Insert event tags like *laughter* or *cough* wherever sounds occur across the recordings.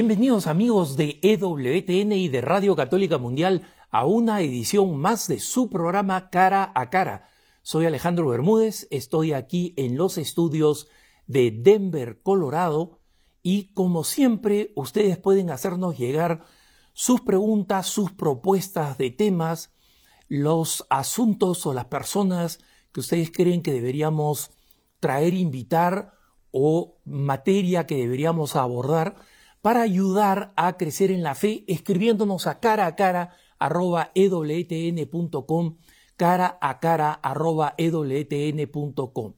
Bienvenidos amigos de EWTN y de Radio Católica Mundial a una edición más de su programa Cara a Cara. Soy Alejandro Bermúdez, estoy aquí en los estudios de Denver, Colorado, y como siempre ustedes pueden hacernos llegar sus preguntas, sus propuestas de temas, los asuntos o las personas que ustedes creen que deberíamos traer, invitar o materia que deberíamos abordar para ayudar a crecer en la fe, escribiéndonos a cara a cara arroba ewtn.com, cara a cara arroba ewtn.com.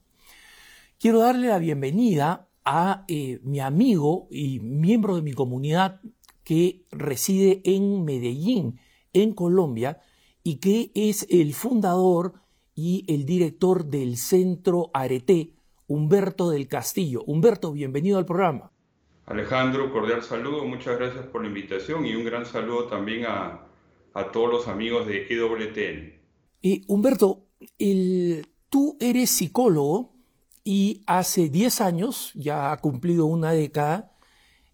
Quiero darle la bienvenida a eh, mi amigo y miembro de mi comunidad que reside en Medellín, en Colombia, y que es el fundador y el director del Centro Arete, Humberto del Castillo. Humberto, bienvenido al programa. Alejandro, cordial saludo, muchas gracias por la invitación y un gran saludo también a, todos los amigos de EWTN. Eh, Humberto, tú eres psicólogo y hace 10 años, ya ha cumplido una década,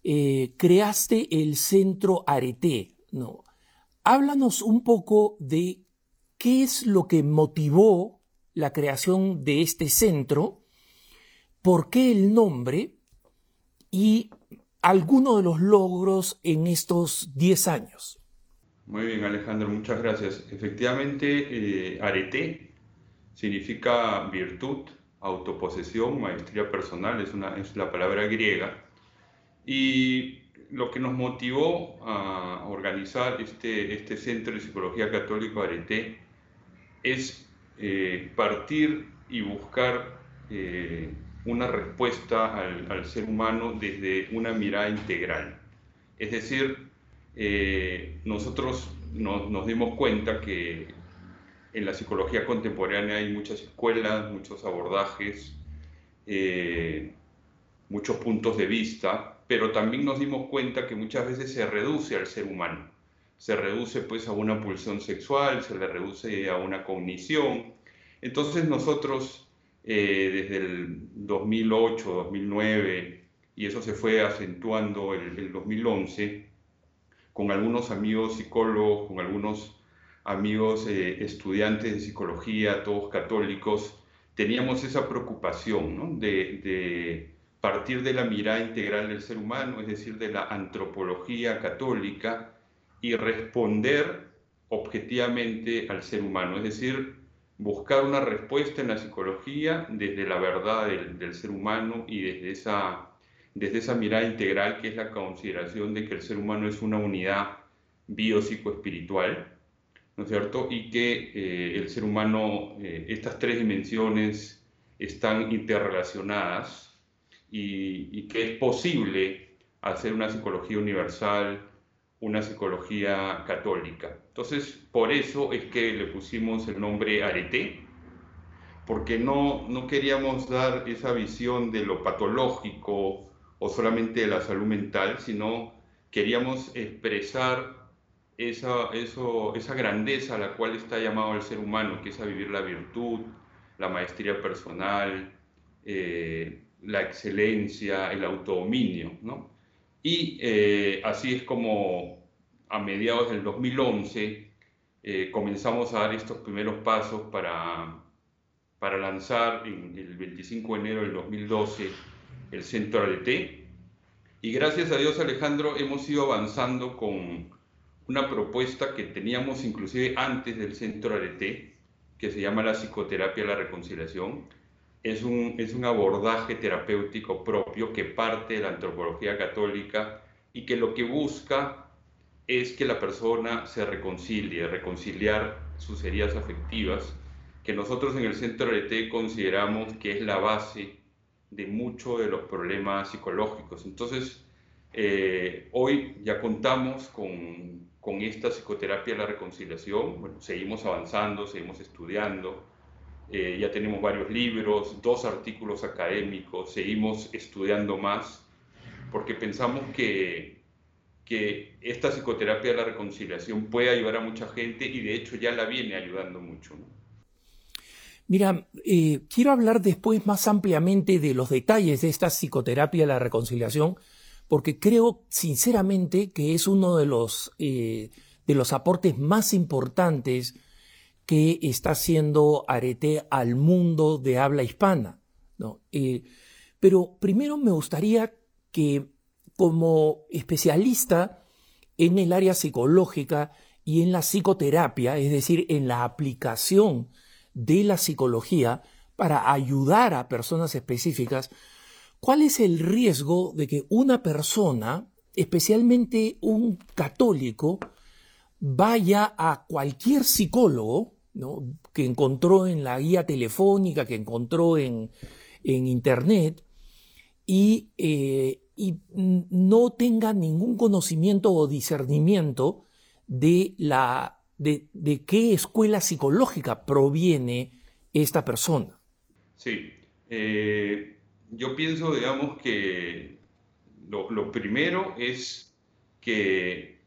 eh, creaste el Centro Arete. ¿no? Háblanos un poco de qué es lo que motivó la creación de este centro, por qué el nombre y algunos de los logros en estos 10 años. Muy bien, Alejandro, muchas gracias. Efectivamente, eh, arete significa virtud, autoposesión, maestría personal, es, una, es la palabra griega. Y lo que nos motivó a organizar este, este Centro de Psicología Católica Arete es eh, partir y buscar eh, una respuesta al, ser humano desde una mirada integral. Es decir, eh, nosotros nos, dimos cuenta que en la psicología contemporánea hay muchas escuelas, muchos abordajes, eh, muchos puntos de vista, pero también nos dimos cuenta que muchas veces se reduce al ser humano. Se reduce pues a una pulsión sexual, se le reduce a una cognición. Entonces nosotros eh, desde el 2008, 2009, y eso se fue acentuando el, el 2011, con algunos amigos psicólogos, con algunos amigos eh, estudiantes de psicología, todos católicos, teníamos esa preocupación de, de, partir de la mirada integral del ser humano, es decir, de la antropología católica, y responder objetivamente al ser humano, es decir, buscar una respuesta en la psicología desde la verdad del, ser humano y desde esa, desde esa mirada integral que es la consideración de que el ser humano es una unidad biopsicoespiritual, ¿no es cierto? Y que eh, el ser humano, eh, estas tres dimensiones están interrelacionadas y, y que es posible hacer una psicología universal, una psicología católica. Entonces, por eso es que le pusimos el nombre arete, porque no, no queríamos dar esa visión de lo patológico o solamente de la salud mental, sino queríamos expresar esa, eso, esa grandeza a la cual está llamado el ser humano, que es a vivir la virtud, la maestría personal, eh, la excelencia, el autodominio, ¿no? Y eh, así es como a mediados del 2011 eh, comenzamos a dar estos primeros pasos para, para lanzar en el 25 de enero del 2012 el Centro ADT. Y gracias a Dios Alejandro hemos ido avanzando con una propuesta que teníamos inclusive antes del Centro ADT, que se llama la psicoterapia de la reconciliación es un, es un abordaje terapéutico propio que parte de la antropología católica y que lo que busca es que la persona se reconcilie, reconciliar sus heridas afectivas, que nosotros en el Centro RT consideramos que es la base de muchos de los problemas psicológicos. Entonces, eh, hoy ya contamos con, con esta psicoterapia de la reconciliación, bueno, seguimos avanzando, seguimos estudiando, eh, ya tenemos varios libros, dos artículos académicos, seguimos estudiando más, porque pensamos que, que esta psicoterapia de la reconciliación puede ayudar a mucha gente y de hecho ya la viene ayudando mucho. Mira, eh, quiero hablar después más ampliamente de los detalles de esta psicoterapia de la reconciliación, porque creo sinceramente que es uno de los, eh, de los aportes más importantes que está haciendo Arete al mundo de habla hispana. ¿no? Eh, pero primero me gustaría que como especialista en el área psicológica y en la psicoterapia, es decir, en la aplicación de la psicología para ayudar a personas específicas, ¿cuál es el riesgo de que una persona, especialmente un católico, vaya a cualquier psicólogo que encontró en la guía telefónica, que encontró en, Internet, y, eh, y no tenga ningún conocimiento o discernimiento de, la, de, qué escuela psicológica proviene esta persona. Sí, eh, yo pienso, digamos, que lo, primero es que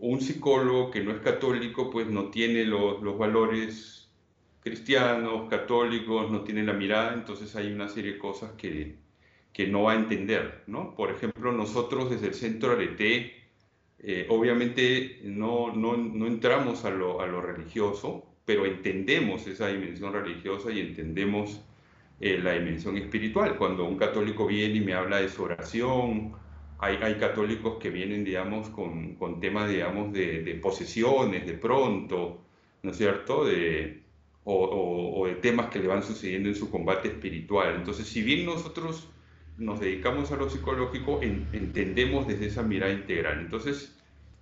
un psicólogo que no es católico, pues no tiene los, los valores cristianos, católicos, no tiene la mirada, entonces hay una serie de cosas que, que no va a entender, ¿no? Por ejemplo, nosotros desde el Centro Arete eh, obviamente no, no, no entramos a lo, a lo, religioso, pero entendemos esa dimensión religiosa y entendemos eh, la dimensión espiritual. Cuando un católico viene y me habla de su oración, hay, hay católicos que vienen, digamos, con, con temas, digamos, de, de, posesiones de pronto, ¿no es cierto? De, o, o, de temas que le van sucediendo en su combate espiritual. Entonces, si bien nosotros nos dedicamos a lo psicológico, entendemos desde esa mirada integral. Entonces,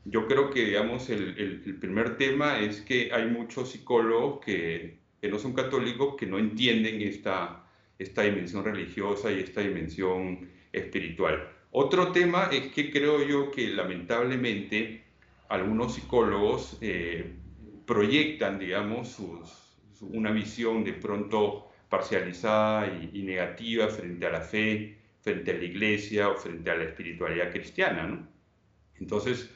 yo creo que, digamos, el, el, primer tema es que hay muchos psicólogos que, que, no son católicos que no entienden esta, esta dimensión religiosa y esta dimensión espiritual. Otro tema es que creo yo que lamentablemente algunos psicólogos eh, proyectan, digamos, una visión de pronto parcializada y, negativa frente a la fe frente a la iglesia o frente a la espiritualidad cristiana. Entonces,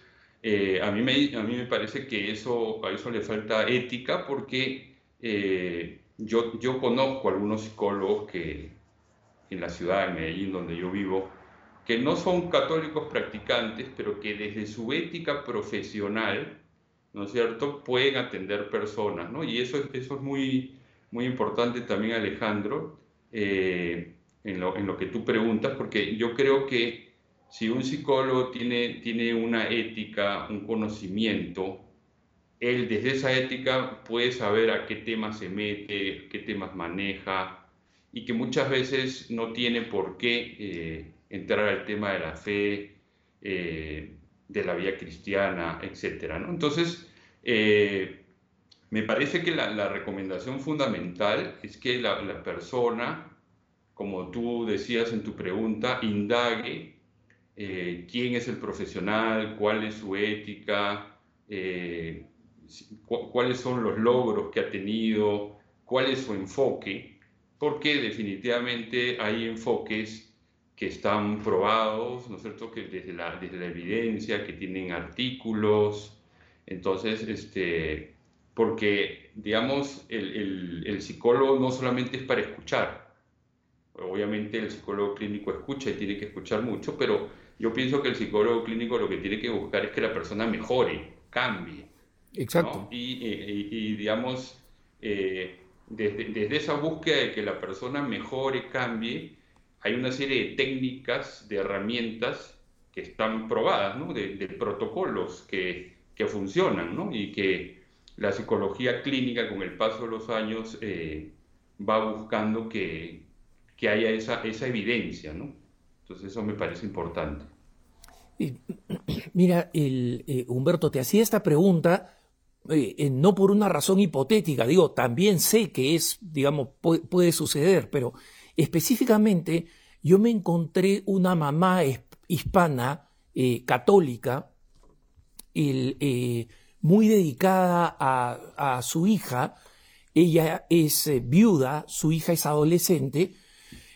eh, a, mí me, a mí me parece que eso, a eso le falta ética porque eh, yo, yo conozco algunos psicólogos que en la ciudad de Medellín, donde yo vivo, que no son católicos practicantes, pero que desde su ética profesional, ¿no es cierto?, pueden atender personas, ¿no? Y eso, eso es muy, muy importante también, Alejandro. Eh, en lo, en lo que tú preguntas, porque yo creo que si un psicólogo tiene, tiene una ética, un conocimiento, él desde esa ética puede saber a qué temas se mete, qué temas maneja, y que muchas veces no tiene por qué eh, entrar al tema de la fe, eh, de la vida cristiana, etc. Entonces, eh, me parece que la, la, recomendación fundamental es que la, persona como tú decías en tu pregunta, indague eh, quién es el profesional, cuál es su ética, cuáles son los logros que ha tenido, cuál es su enfoque, porque definitivamente hay enfoques que están probados, ¿no es cierto?, que desde la, desde la evidencia, que tienen artículos, entonces, este, porque, digamos, el, el, el psicólogo no solamente es para escuchar, obviamente el psicólogo clínico escucha y tiene que escuchar mucho, pero yo pienso que el psicólogo clínico lo que tiene que buscar es que la persona mejore, cambie. Exacto. Y, digamos, eh, desde, esa búsqueda de que la persona mejore, cambie, hay una serie de técnicas, de herramientas que están probadas, de, protocolos que, que, funcionan ¿no? y que la psicología clínica con el paso de los años eh, va buscando que, que haya esa, esa evidencia, ¿no? Entonces eso me parece importante. *clears throat* Mira, eh, Humberto, te hacía esta pregunta eh, no por una razón hipotética, digo, también sé que es, digamos, puede, suceder, pero específicamente yo me encontré una mamá hispana católica muy dedicada a, su hija, ella es viuda, su hija es adolescente,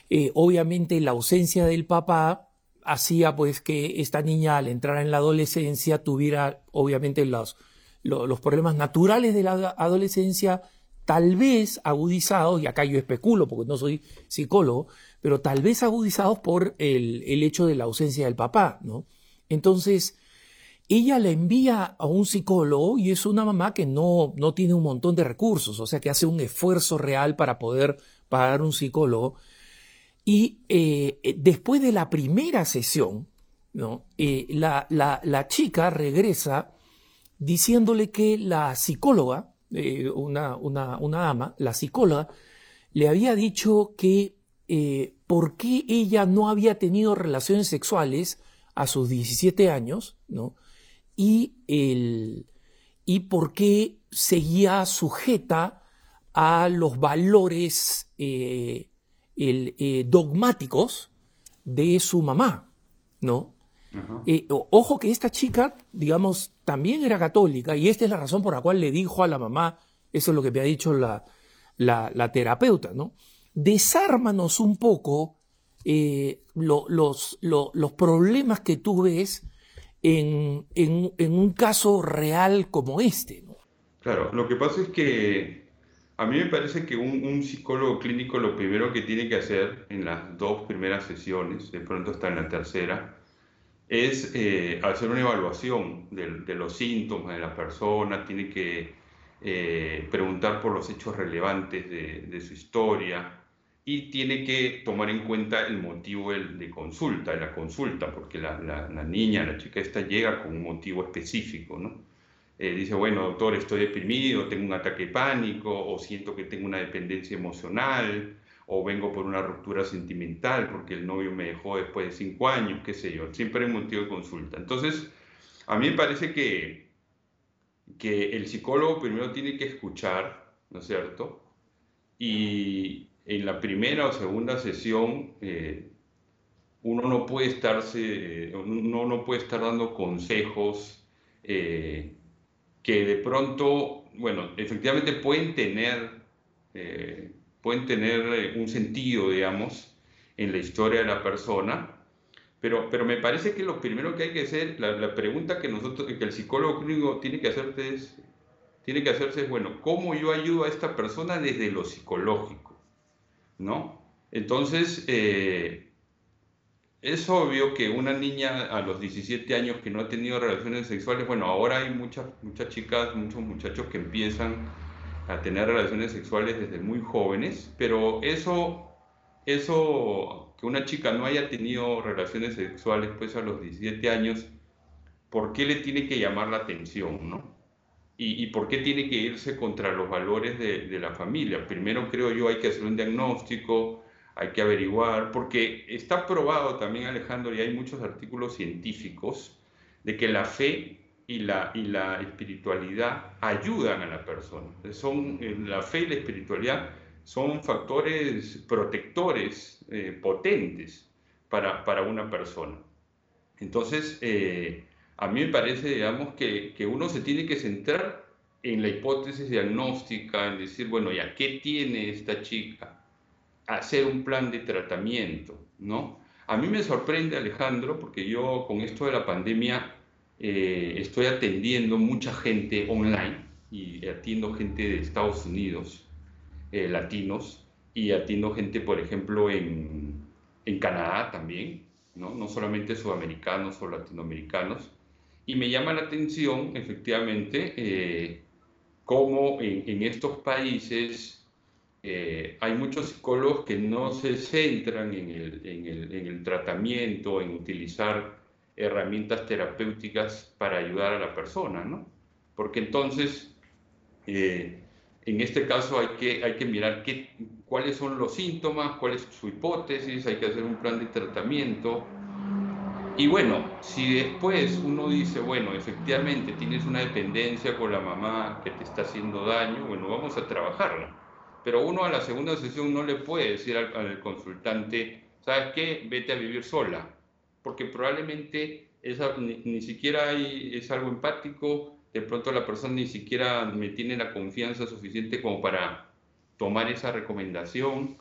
eh, obviamente la ausencia del papá hacía pues que esta niña al entrar en la adolescencia tuviera obviamente los, los, problemas naturales de la adolescencia tal vez agudizados, y acá yo especulo porque no soy psicólogo, pero tal vez agudizados por el, el hecho de la ausencia del papá, ¿no? Entonces, ella le envía a un psicólogo y es una mamá que no, no tiene un montón de recursos, o sea que hace un esfuerzo real para poder pagar un psicólogo. Y eh, después de la primera sesión, ¿no? Eh, la, la, chica regresa diciéndole que la psicóloga, eh, una, una, una, ama, la psicóloga, le había dicho que por qué ella no había tenido relaciones sexuales a sus 17 años, ¿no? y, el, y por qué seguía sujeta a los valores eh, eh, dogmáticos de su mamá, ¿no? Eh, ojo que esta chica, digamos, también era católica y esta es la razón por la cual le dijo a la mamá, eso es lo que me ha dicho la, terapeuta, ¿no? Desármanos un poco los, los problemas que tú ves en, un caso real como este. Claro, lo que pasa es que a mí me parece que un, psicólogo clínico lo primero que tiene que hacer en las dos primeras sesiones, de pronto está en la tercera, es eh, hacer una evaluación de, los síntomas de la persona, tiene que eh, preguntar por los hechos relevantes de, de su historia, y tiene que tomar en cuenta el motivo de consulta, de la consulta, porque la, la, niña, la chica esta llega con un motivo específico, ¿no? Eh, dice, bueno, doctor, estoy deprimido, tengo un ataque de pánico, o siento que tengo una dependencia emocional, o vengo por una ruptura sentimental porque el novio me dejó después de cinco años, qué sé yo, siempre hay motivo de consulta. Entonces, a mí me parece que, que el psicólogo primero tiene que escuchar, ¿no es cierto? Y, en la primera o segunda sesión eh, uno no puede estarse, no puede estar dando consejos eh, que de pronto, bueno, efectivamente pueden tener, eh, pueden tener un sentido, digamos, en la historia de la persona, pero, pero me parece que lo primero que hay que hacer, la, pregunta que nosotros, que el psicólogo clínico tiene que hacerte es, tiene que hacerse es, bueno, ¿cómo yo ayudo a esta persona desde lo psicológico? ¿no? Entonces, eh, es obvio que una niña a los 17 años que no ha tenido relaciones sexuales, bueno, ahora hay muchas, muchas chicas, muchos muchachos que empiezan a tener relaciones sexuales desde muy jóvenes, pero eso, eso, que una chica no haya tenido relaciones sexuales pues a los 17 años, ¿por qué le tiene que llamar la atención, no? y, por qué tiene que irse contra los valores de, de, la familia. Primero creo yo hay que hacer un diagnóstico, hay que averiguar, porque está probado también Alejandro, y hay muchos artículos científicos, de que la fe y la, y la espiritualidad ayudan a la persona. Son, eh, la fe y la espiritualidad son factores protectores eh, potentes para, para, una persona. Entonces, eh, a mí me parece, digamos, que, que, uno se tiene que centrar en la hipótesis diagnóstica, en decir, bueno, ¿ya qué tiene esta chica? Hacer un plan de tratamiento, ¿no? A mí me sorprende, Alejandro, porque yo con esto de la pandemia eh, estoy atendiendo mucha gente online y atiendo gente de Estados Unidos, eh, latinos, y atiendo gente, por ejemplo, en, en Canadá también, ¿no? no solamente sudamericanos o latinoamericanos. Y me llama la atención, efectivamente, eh, cómo en, estos países eh, hay muchos psicólogos que no se centran en el, en, el, en el, tratamiento, en utilizar herramientas terapéuticas para ayudar a la persona, ¿no? Porque entonces, eh, en este caso hay que, hay que mirar qué, cuáles son los síntomas, cuál es su hipótesis, hay que hacer un plan de tratamiento, y bueno, si después uno dice, bueno, efectivamente tienes una dependencia con la mamá que te está haciendo daño, bueno, vamos a trabajarla. Pero uno a la segunda sesión no le puede decir al, consultante, ¿sabes qué? Vete a vivir sola. Porque probablemente esa, ni, siquiera es algo empático, de pronto la persona ni siquiera me tiene la confianza suficiente como para tomar esa recomendación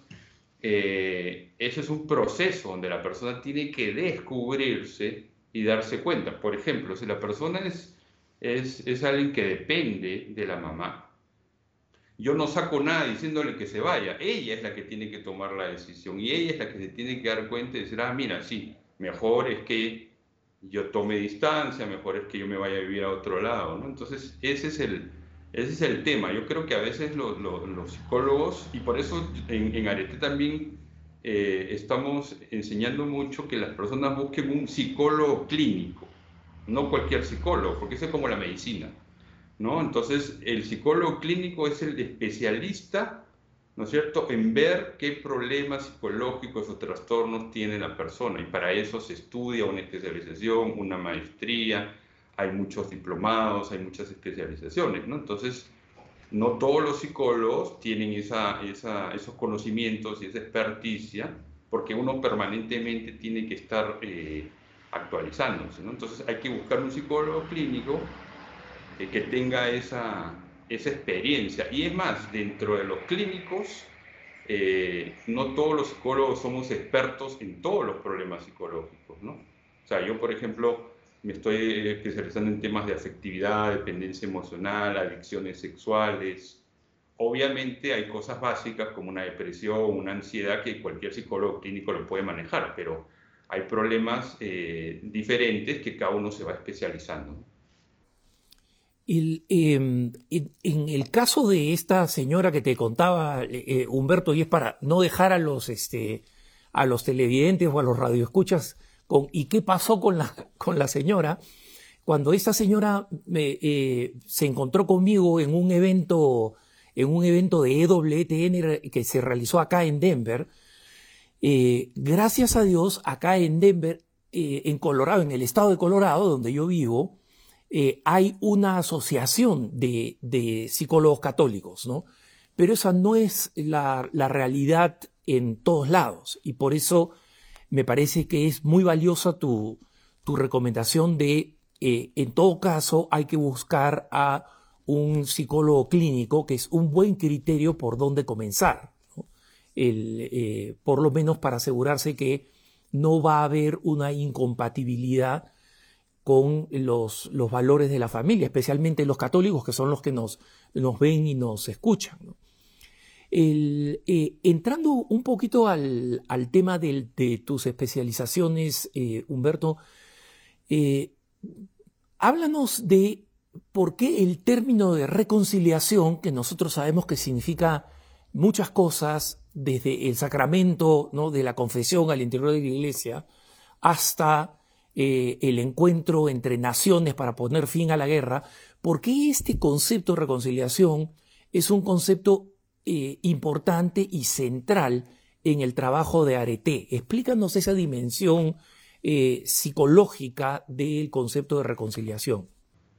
eh, eso es un proceso donde la persona tiene que descubrirse y darse cuenta. Por ejemplo, si la persona es, es, es alguien que depende de la mamá, yo no saco nada diciéndole que se vaya. Ella es la que tiene que tomar la decisión y ella es la que se tiene que dar cuenta y decir, ah, mira, sí, mejor es que yo tome distancia, mejor es que yo me vaya a vivir a otro lado, ¿no? Entonces, ese es el, ese es el tema. Yo creo que a veces los psicólogos, y por eso en, en Arete también eh, estamos enseñando mucho que las personas busquen un psicólogo clínico, no cualquier psicólogo, porque eso es como la medicina. ¿no? Entonces, el psicólogo clínico es el especialista, ¿no es cierto?, en ver qué problemas psicológicos o trastornos tiene la persona. Y para eso se estudia una especialización, una maestría, hay muchos diplomados, hay muchas especializaciones, ¿no? Entonces, no todos los psicólogos tienen esa, esos conocimientos y esa experticia, porque uno permanentemente tiene que estar eh, actualizándose. ¿no? Entonces hay que buscar un psicólogo clínico que tenga esa, esa experiencia. Y es más, dentro de los clínicos, eh, no todos los psicólogos somos expertos en todos los problemas psicológicos. ¿no? O sea, yo, por ejemplo, me estoy especializando en temas de afectividad, dependencia emocional, adicciones sexuales. Obviamente hay cosas básicas como una depresión, una ansiedad que cualquier psicólogo clínico lo puede manejar, pero hay problemas eh, diferentes que cada uno se va especializando. Em, en el caso de esta señora que te contaba, eh, eh, Humberto, y es para no dejar a los, este, a los televidentes o a los radioescuchas ¿Y qué pasó con la, *laughs* con la señora? Cuando esta señora eh, se encontró conmigo en un evento, en un evento de EWTN que se realizó acá en Denver, eh, gracias a Dios, acá en Denver, eh, en Colorado, en el estado de Colorado, donde yo vivo, hay una asociación de, psicólogos católicos, ¿no? Pero esa no es la, realidad en todos lados. Y por eso me parece que es muy valiosa tu, recomendación de, eh, en todo caso, hay que buscar a un psicólogo clínico, que es un buen criterio por dónde comenzar, eh, por lo menos para asegurarse que no va a haber una incompatibilidad con los, los valores de la familia, especialmente los católicos, que son los que nos, nos ven y nos escuchan. Eh, entrando un poquito al, tema de tus especializaciones, eh, Humberto, eh, háblanos de por qué el término de reconciliación, que nosotros sabemos que significa muchas cosas, desde el sacramento ¿no? de la confesión al interior de la iglesia, hasta el encuentro entre naciones para poner fin a la guerra, ¿por qué este concepto de reconciliación es un concepto eh, importante y central en el trabajo de Arete. Explícanos esa dimensión eh, psicológica del concepto de reconciliación.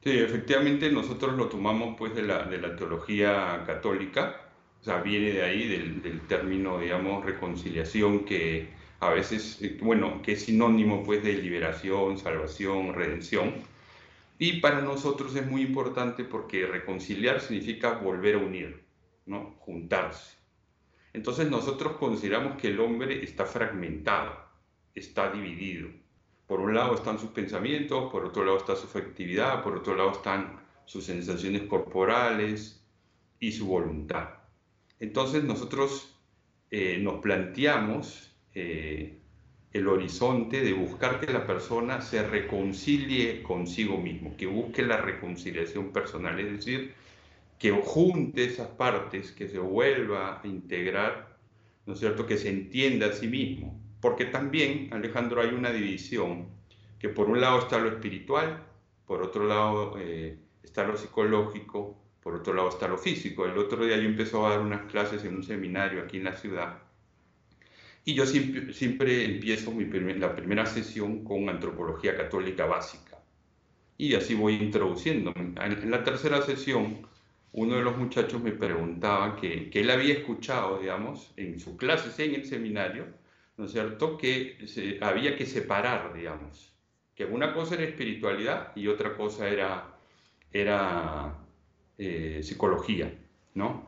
Sí, efectivamente nosotros lo tomamos pues de la, de la teología católica, o sea, viene de ahí, del término, digamos, reconciliación, que a veces, eh, bueno, que es sinónimo pues de liberación, salvación, redención. Y para nosotros es muy importante porque reconciliar significa volver a unir. ¿no? juntarse. Entonces nosotros consideramos que el hombre está fragmentado, está dividido. Por un lado están sus pensamientos, por otro lado está su afectividad, por otro lado están sus sensaciones corporales y su voluntad. Entonces nosotros eh, nos planteamos eh, el horizonte de buscar que la persona se reconcilie consigo mismo, que busque la reconciliación personal, es decir, que junte esas partes, que se vuelva a integrar, ¿no es cierto?, que se entienda a sí mismo. Porque también, Alejandro, hay una división, que por un lado está lo espiritual, por otro lado eh, está lo psicológico, por otro lado está lo físico. El otro día yo empecé a dar unas clases en un seminario aquí en la ciudad y yo siempre, siempre empiezo mi la primera sesión con antropología católica básica. Y así voy introduciéndome. En la tercera sesión uno de los muchachos me preguntaba que, que él había escuchado, digamos, en su clase, en el seminario, ¿no es cierto?, que se, había que separar, digamos, que una cosa era espiritualidad y otra cosa era, era eh, psicología, ¿no?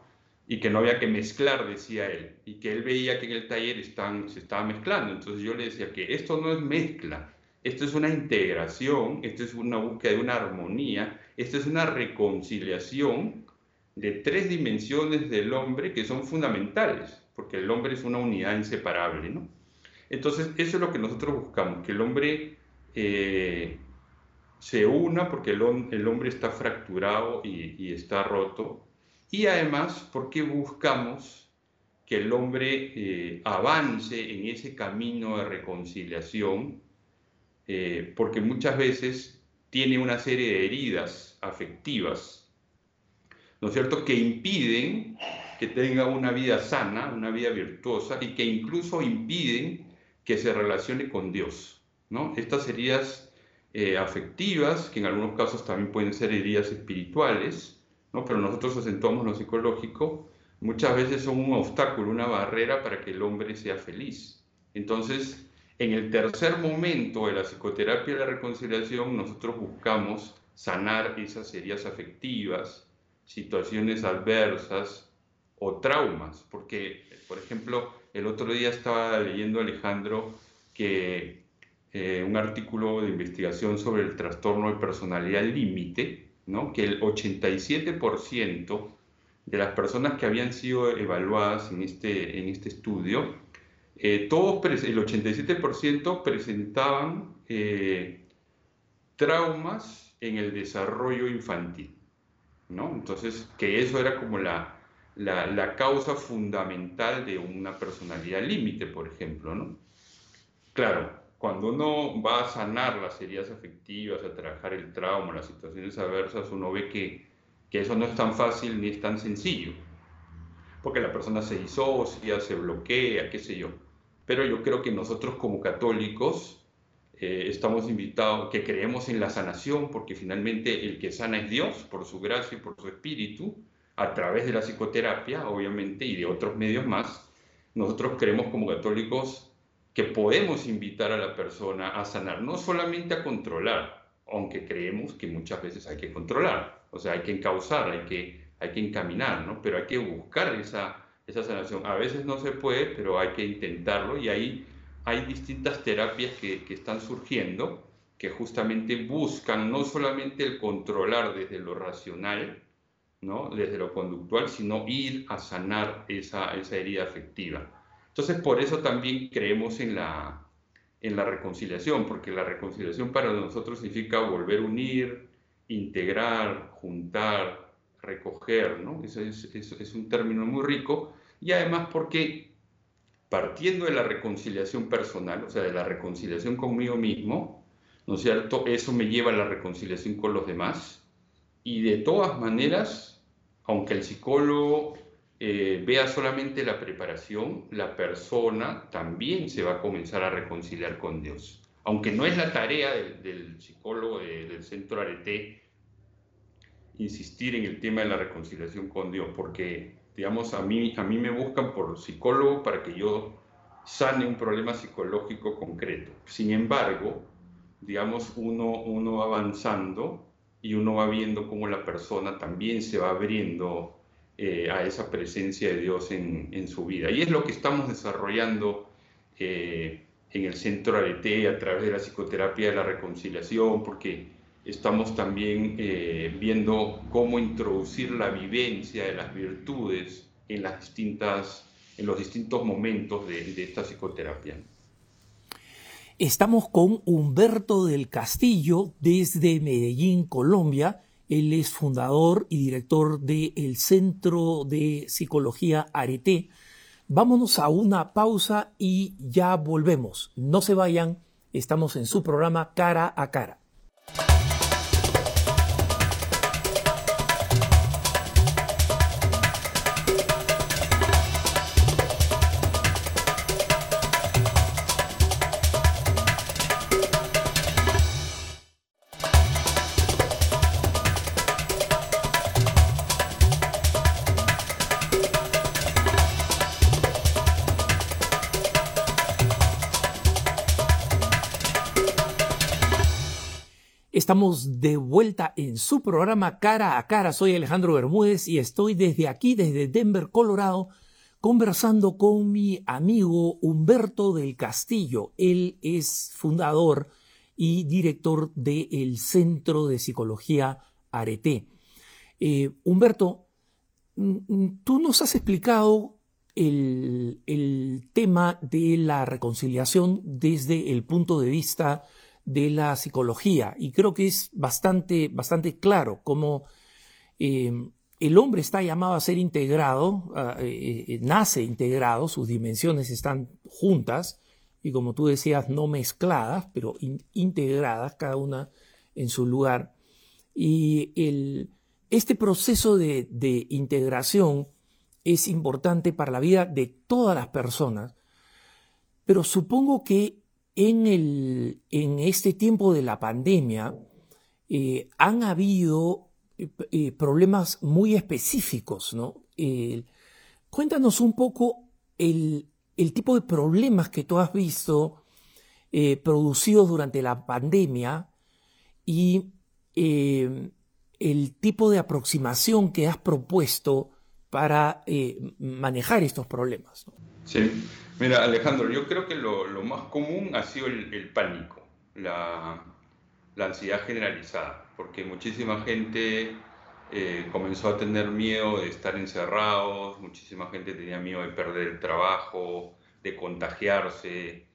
Y que no había que mezclar, decía él, y que él veía que en el taller están, se estaba mezclando. Entonces yo le decía que esto no es mezcla, esto es una integración, esto es una búsqueda de una armonía, esto es una reconciliación de tres dimensiones del hombre que son fundamentales, porque el hombre es una unidad inseparable, ¿no? Entonces, eso es lo que nosotros buscamos, que el hombre eh, se una porque el, hombre está fracturado y, está roto, y además porque buscamos que el hombre eh, avance en ese camino de reconciliación, eh, porque muchas veces tiene una serie de heridas afectivas, ¿no es cierto?, que impiden que tenga una vida sana, una vida virtuosa, y que incluso impiden que se relacione con Dios, ¿no? Estas heridas eh, afectivas, que en algunos casos también pueden ser heridas espirituales, ¿no? pero nosotros acentuamos lo psicológico, muchas veces son un obstáculo, una barrera para que el hombre sea feliz. Entonces, en el tercer momento de la psicoterapia de la reconciliación, nosotros buscamos sanar esas heridas afectivas, situaciones adversas o traumas, porque, por ejemplo, el otro día estaba leyendo Alejandro que eh, un artículo de investigación sobre el trastorno de personalidad límite, ¿no? que el 87% de las personas que habían sido evaluadas en este, en este estudio, eh, todos, el 87% presentaban eh, traumas en el desarrollo infantil. ¿no? Entonces, que eso era como la, la, la causa fundamental de una personalidad límite, por ejemplo. ¿no? Claro, cuando uno va a sanar las heridas afectivas, a trabajar el trauma, las situaciones adversas, uno ve que, que eso no es tan fácil ni es tan sencillo. Porque la persona se disocia, se bloquea, qué sé yo. Pero yo creo que nosotros como católicos eh, estamos invitados, que creemos en la sanación, porque finalmente el que sana es Dios, por su gracia y por su espíritu, a través de la psicoterapia, obviamente, y de otros medios más. Nosotros creemos como católicos que podemos invitar a la persona a sanar, no solamente a controlar, aunque creemos que muchas veces hay que controlar, o sea, hay que encauzar, hay que, hay que encaminar, ¿no? Pero hay que buscar esa, esa sanación. A veces no se puede, pero hay que intentarlo y ahí hay distintas terapias que, que están surgiendo que justamente buscan no solamente el controlar desde lo racional, ¿no? desde lo conductual, sino ir a sanar esa, esa herida afectiva. Entonces, por eso también creemos en la, en la reconciliación, porque la reconciliación para nosotros significa volver a unir, integrar, juntar, recoger, ¿no? Eso es, es un término muy rico. Y además porque partiendo de la reconciliación personal, o sea, de la reconciliación conmigo mismo, ¿no es cierto? Eso me lleva a la reconciliación con los demás. Y de todas maneras, aunque el psicólogo eh, vea solamente la preparación, la persona también se va a comenzar a reconciliar con Dios. Aunque no es la tarea del, psicólogo del centro Arete insistir en el tema de la reconciliación con Dios, porque, digamos, a mí, a mí me buscan por psicólogo para que yo sane un problema psicológico concreto. Sin embargo, digamos, uno, uno va avanzando y uno va viendo cómo la persona también se va abriendo eh, a esa presencia de Dios en, su vida. Y es lo que estamos desarrollando eh, en el Centro Arete a través de la psicoterapia de la reconciliación, porque estamos también eh, viendo cómo introducir la vivencia de las virtudes en, las distintas, en los distintos momentos de, de esta psicoterapia. Estamos con Humberto del Castillo desde Medellín, Colombia él es fundador y director del Centro de Psicología Arete. Vámonos a una pausa y ya volvemos. No se vayan, estamos en su programa Cara a Cara. Estamos de vuelta en su programa Cara a Cara. Soy Alejandro Bermúdez y estoy desde aquí, desde Denver, Colorado, conversando con mi amigo Humberto del Castillo. Él es fundador y director del Centro de Psicología Arete. Eh, Humberto, mm, tú nos has explicado el, tema de la reconciliación desde el punto de vista de la psicología y creo que es bastante, bastante claro cómo eh, el hombre está llamado a ser integrado, eh, eh, nace integrado, sus dimensiones están juntas y como tú decías, no mezcladas, pero integradas, cada una en su lugar. Y este proceso de, integración es importante para la vida de todas las personas, pero supongo que en, el, en este tiempo de la pandemia eh, han habido eh, eh, problemas muy específicos, ¿no? cuéntanos un poco el, el, tipo de problemas que tú has visto producidos durante la pandemia y el tipo de aproximación que has propuesto para eh, manejar estos problemas. Sí, mira Alejandro, yo creo que lo, más común ha sido el, pánico, la, ansiedad generalizada, porque muchísima gente eh, comenzó a tener miedo de estar encerrados, muchísima gente tenía miedo de perder el trabajo, de contagiarse,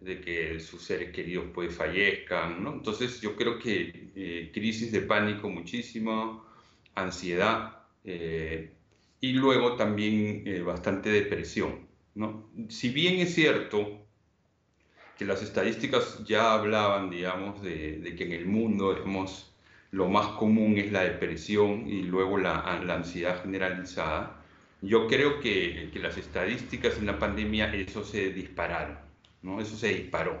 de que sus seres queridos pues fallezcan, ¿no? Entonces yo creo que eh, crisis de pánico muchísimo, ansiedad eh, y luego también bastante depresión, ¿no? Si bien es cierto que las estadísticas ya hablaban, digamos, de, que en el mundo, digamos, lo más común es la depresión y luego la, la ansiedad generalizada, yo creo que, las estadísticas en la pandemia, eso se dispararon. ¿no? Eso se disparó.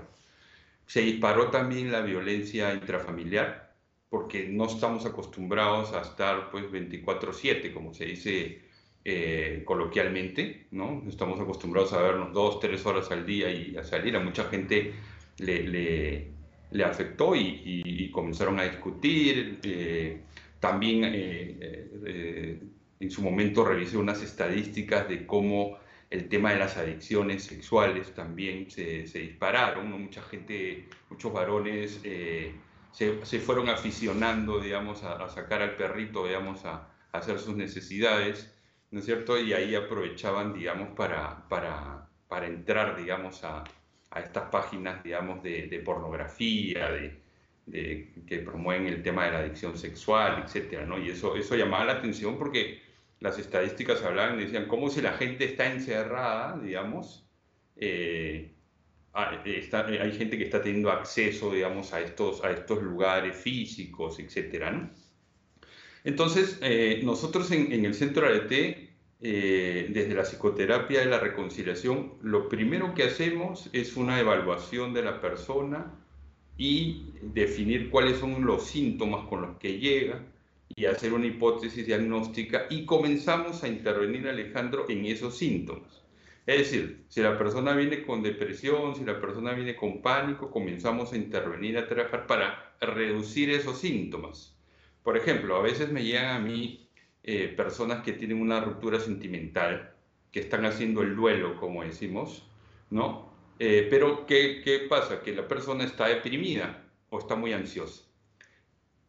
Se disparó también la violencia intrafamiliar, porque no estamos acostumbrados a estar pues 24/7, como se dice eh, coloquialmente, ¿no? Estamos acostumbrados a vernos dos, tres horas al día y a salir. A mucha gente le, le, afectó y, comenzaron a discutir. Eh, también eh, en su momento revisé unas estadísticas de cómo el tema de las adicciones sexuales también se, dispararon, mucha gente, muchos varones eh, se, fueron aficionando, digamos, a, sacar al perrito, digamos, a, hacer sus necesidades, ¿no es cierto? Y ahí aprovechaban, digamos, para, para, para entrar, digamos, a, estas páginas, digamos, de, pornografía, de, que promueven el tema de la adicción sexual, etcétera, ¿no? Y eso, eso llamaba la atención porque las estadísticas hablaban, decían, cómo si la gente está encerrada, digamos, eh, eh, hay gente que está teniendo acceso, digamos, a estos, a estos lugares físicos, etcétera, Entonces, eh, nosotros en, el Centro ART, desde la psicoterapia de la reconciliación, lo primero que hacemos es una evaluación de la persona y definir cuáles son los síntomas con los que llega, y hacer una hipótesis diagnóstica y comenzamos a intervenir, Alejandro, en esos síntomas. Es decir, si la persona viene con depresión, si la persona viene con pánico, comenzamos a intervenir, a trabajar para reducir esos síntomas. Por ejemplo, a veces me llegan a mí eh, personas que tienen una ruptura sentimental, que están haciendo el duelo, como decimos, ¿no? Eh, pero ¿qué, ¿qué pasa? Que la persona está deprimida o está muy ansiosa.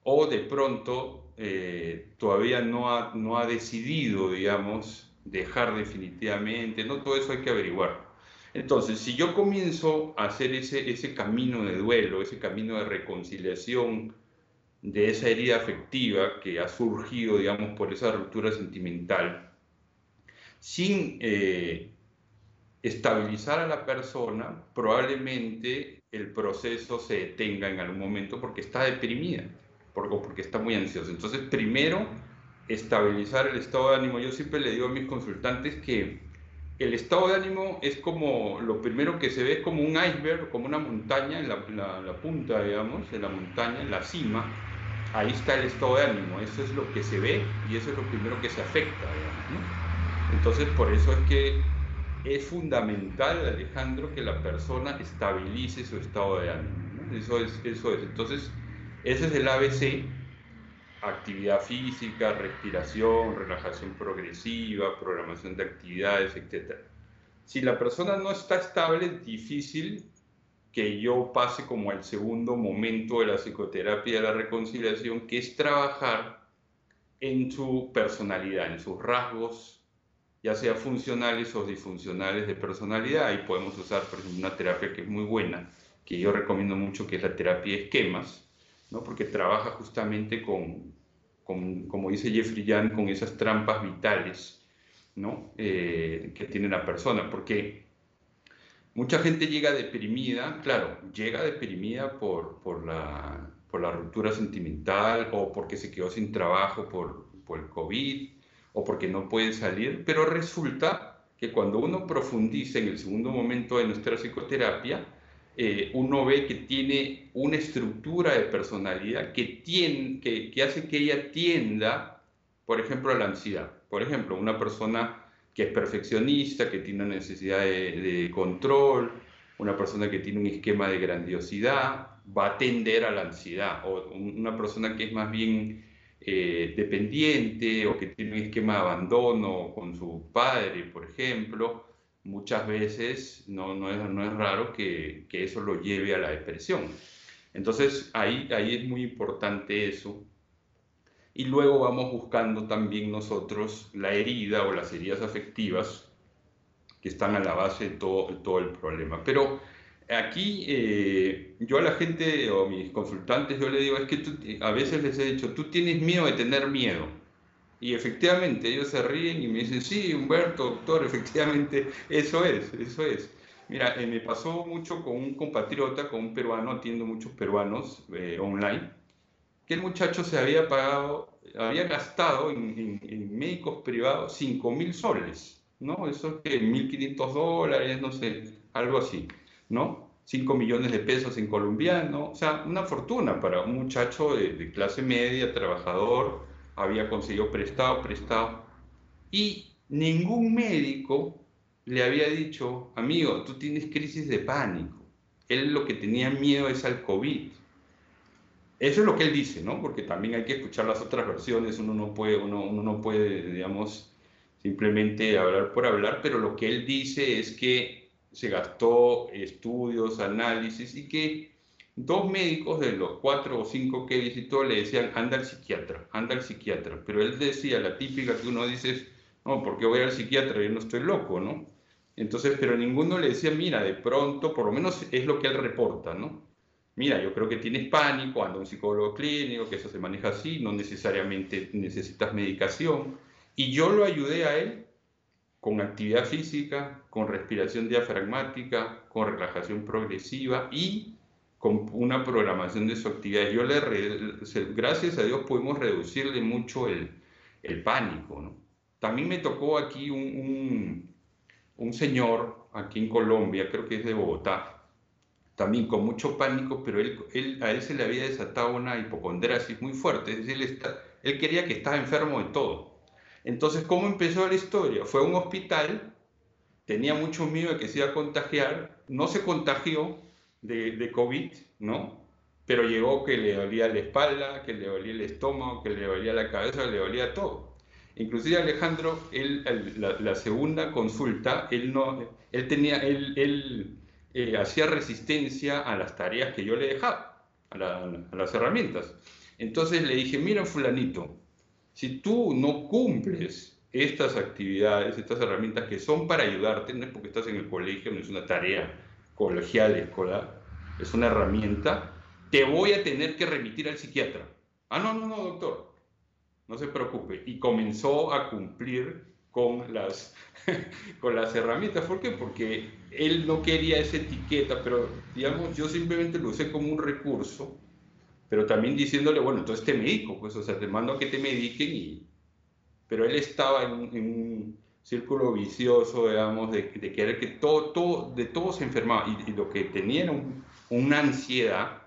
O de pronto eh, todavía no ha, no ha decidido, digamos, dejar definitivamente, ¿no? Todo eso hay que averiguar. Entonces, si yo comienzo a hacer ese, ese camino de duelo, ese camino de reconciliación de esa herida afectiva que ha surgido, digamos, por esa ruptura sentimental, sin eh, estabilizar a la persona, probablemente el proceso se detenga en algún momento porque está deprimida porque está muy ansioso. Entonces, primero, estabilizar el estado de ánimo. Yo siempre le digo a mis consultantes que el estado de ánimo es como, lo primero que se ve como un iceberg, como una montaña en la, punta, digamos, de la montaña, en la cima. Ahí está el estado de ánimo, eso es lo que se ve y eso es lo primero que se afecta, Entonces, por eso es que es fundamental, Alejandro, que la persona estabilice su estado de ánimo. Eso, es, eso es. Entonces, ese es el ABC, actividad física, respiración, relajación progresiva, programación de actividades, etc. Si la persona no está estable, es difícil que yo pase como al segundo momento de la psicoterapia de la reconciliación, que es trabajar en su personalidad, en sus rasgos, ya sea funcionales o disfuncionales de personalidad. Y podemos usar, por ejemplo, una terapia que es muy buena, que yo recomiendo mucho, que es la terapia de esquemas, ¿no? porque trabaja justamente con, con, como dice Jeffrey Young, con esas trampas vitales ¿no? Eh, que tiene la persona. Porque mucha gente llega deprimida, claro, llega deprimida por, por la por la ruptura sentimental o porque se quedó sin trabajo por, por el COVID o porque no puede salir, pero resulta que cuando uno profundiza en el segundo momento de nuestra psicoterapia, eh, uno ve que tiene una estructura de personalidad que, tiene, que, hace que ella tienda, por ejemplo, a la ansiedad. Por ejemplo, una persona que es perfeccionista, que tiene una necesidad de, de control, una persona que tiene un esquema de grandiosidad, va a tender a la ansiedad, o una persona que es más bien eh, dependiente o que tiene un esquema de abandono con su padre, por ejemplo, muchas veces no, no, es, no es raro que, que, eso lo lleve a la depresión. Entonces ahí, ahí es muy importante eso. Y luego vamos buscando también nosotros la herida o las heridas afectivas que están a la base de todo, todo el problema. Pero aquí eh, yo a la gente o a mis consultantes yo le digo, es que a veces les he dicho, tú tienes miedo de tener miedo. Y efectivamente ellos se ríen y me dicen, sí, Humberto, doctor, *laughs* efectivamente, eso es, eso es. Mira, eh, me pasó mucho con un compatriota, con un peruano, atiendo muchos peruanos eh, online, que el muchacho se había pagado, había gastado en, en médicos privados 5 mil soles, ¿no? Eso es que 1.500 dólares, no sé, algo así. ¿no? 5 millones de pesos en colombiano, o sea, una fortuna para un muchacho de, clase media, trabajador, había conseguido prestado, prestado, y ningún médico le había dicho, amigo, tú tienes crisis de pánico. Él lo que tenía miedo es al COVID. Eso es lo que él dice, ¿no? Porque también hay que escuchar las otras versiones, uno no puede, uno, uno no puede digamos, simplemente hablar por hablar, pero lo que él dice es que se gastó estudios, análisis y que dos médicos de los cuatro o cinco que visitó le decían, anda al psiquiatra, anda al psiquiatra. Pero él decía, la típica que uno dice, no, porque voy al psiquiatra? Yo no estoy loco, ¿no? Entonces, pero ninguno le decía, mira, de pronto, por lo menos es lo que él reporta, ¿no? Mira, yo creo que tienes pánico, anda un psicólogo clínico, que eso se maneja así, no necesariamente necesitas medicación. Y yo lo ayudé a él con actividad física, con respiración diafragmática, con relajación progresiva y con una programación de su actividad. Yo le, gracias a Dios pudimos reducirle mucho el, el pánico. También me tocó aquí un, un, un, señor, aquí en Colombia, creo que es de Bogotá, también con mucho pánico, pero él, él, a él se le había desatado una hipocondriasis muy fuerte, es decir, él, está, él quería que estaba enfermo de todo entonces, ¿cómo empezó la historia? Fue a un hospital, tenía mucho miedo de que se iba a contagiar, no se contagió de, COVID, ¿no? Pero llegó que le dolía la espalda, que le dolía el estómago, que le dolía la cabeza, le dolía todo. Inclusive Alejandro, él, la, segunda consulta, él, no, él, tenía, él, él eh, hacía resistencia a las tareas que yo le dejaba, a, a las herramientas. Entonces le dije, mira fulanito, si tú no cumples estas actividades, estas herramientas que son para ayudarte, no es porque estás en el colegio, no es una tarea colegial, escolar, es una herramienta, te voy a tener que remitir al psiquiatra. Ah, no, no, no, doctor, no se preocupe. Y comenzó a cumplir con las, *laughs* con las herramientas. ¿Por qué? Porque él no quería esa etiqueta, pero digamos, yo simplemente lo usé como un recurso pero también diciéndole, bueno, entonces te medico, pues, o sea, te mando a que te mediquen y... Pero él estaba en, un círculo vicioso, digamos, de, querer que todo, todo, de todo se enfermaba y, lo que tenía era una ansiedad,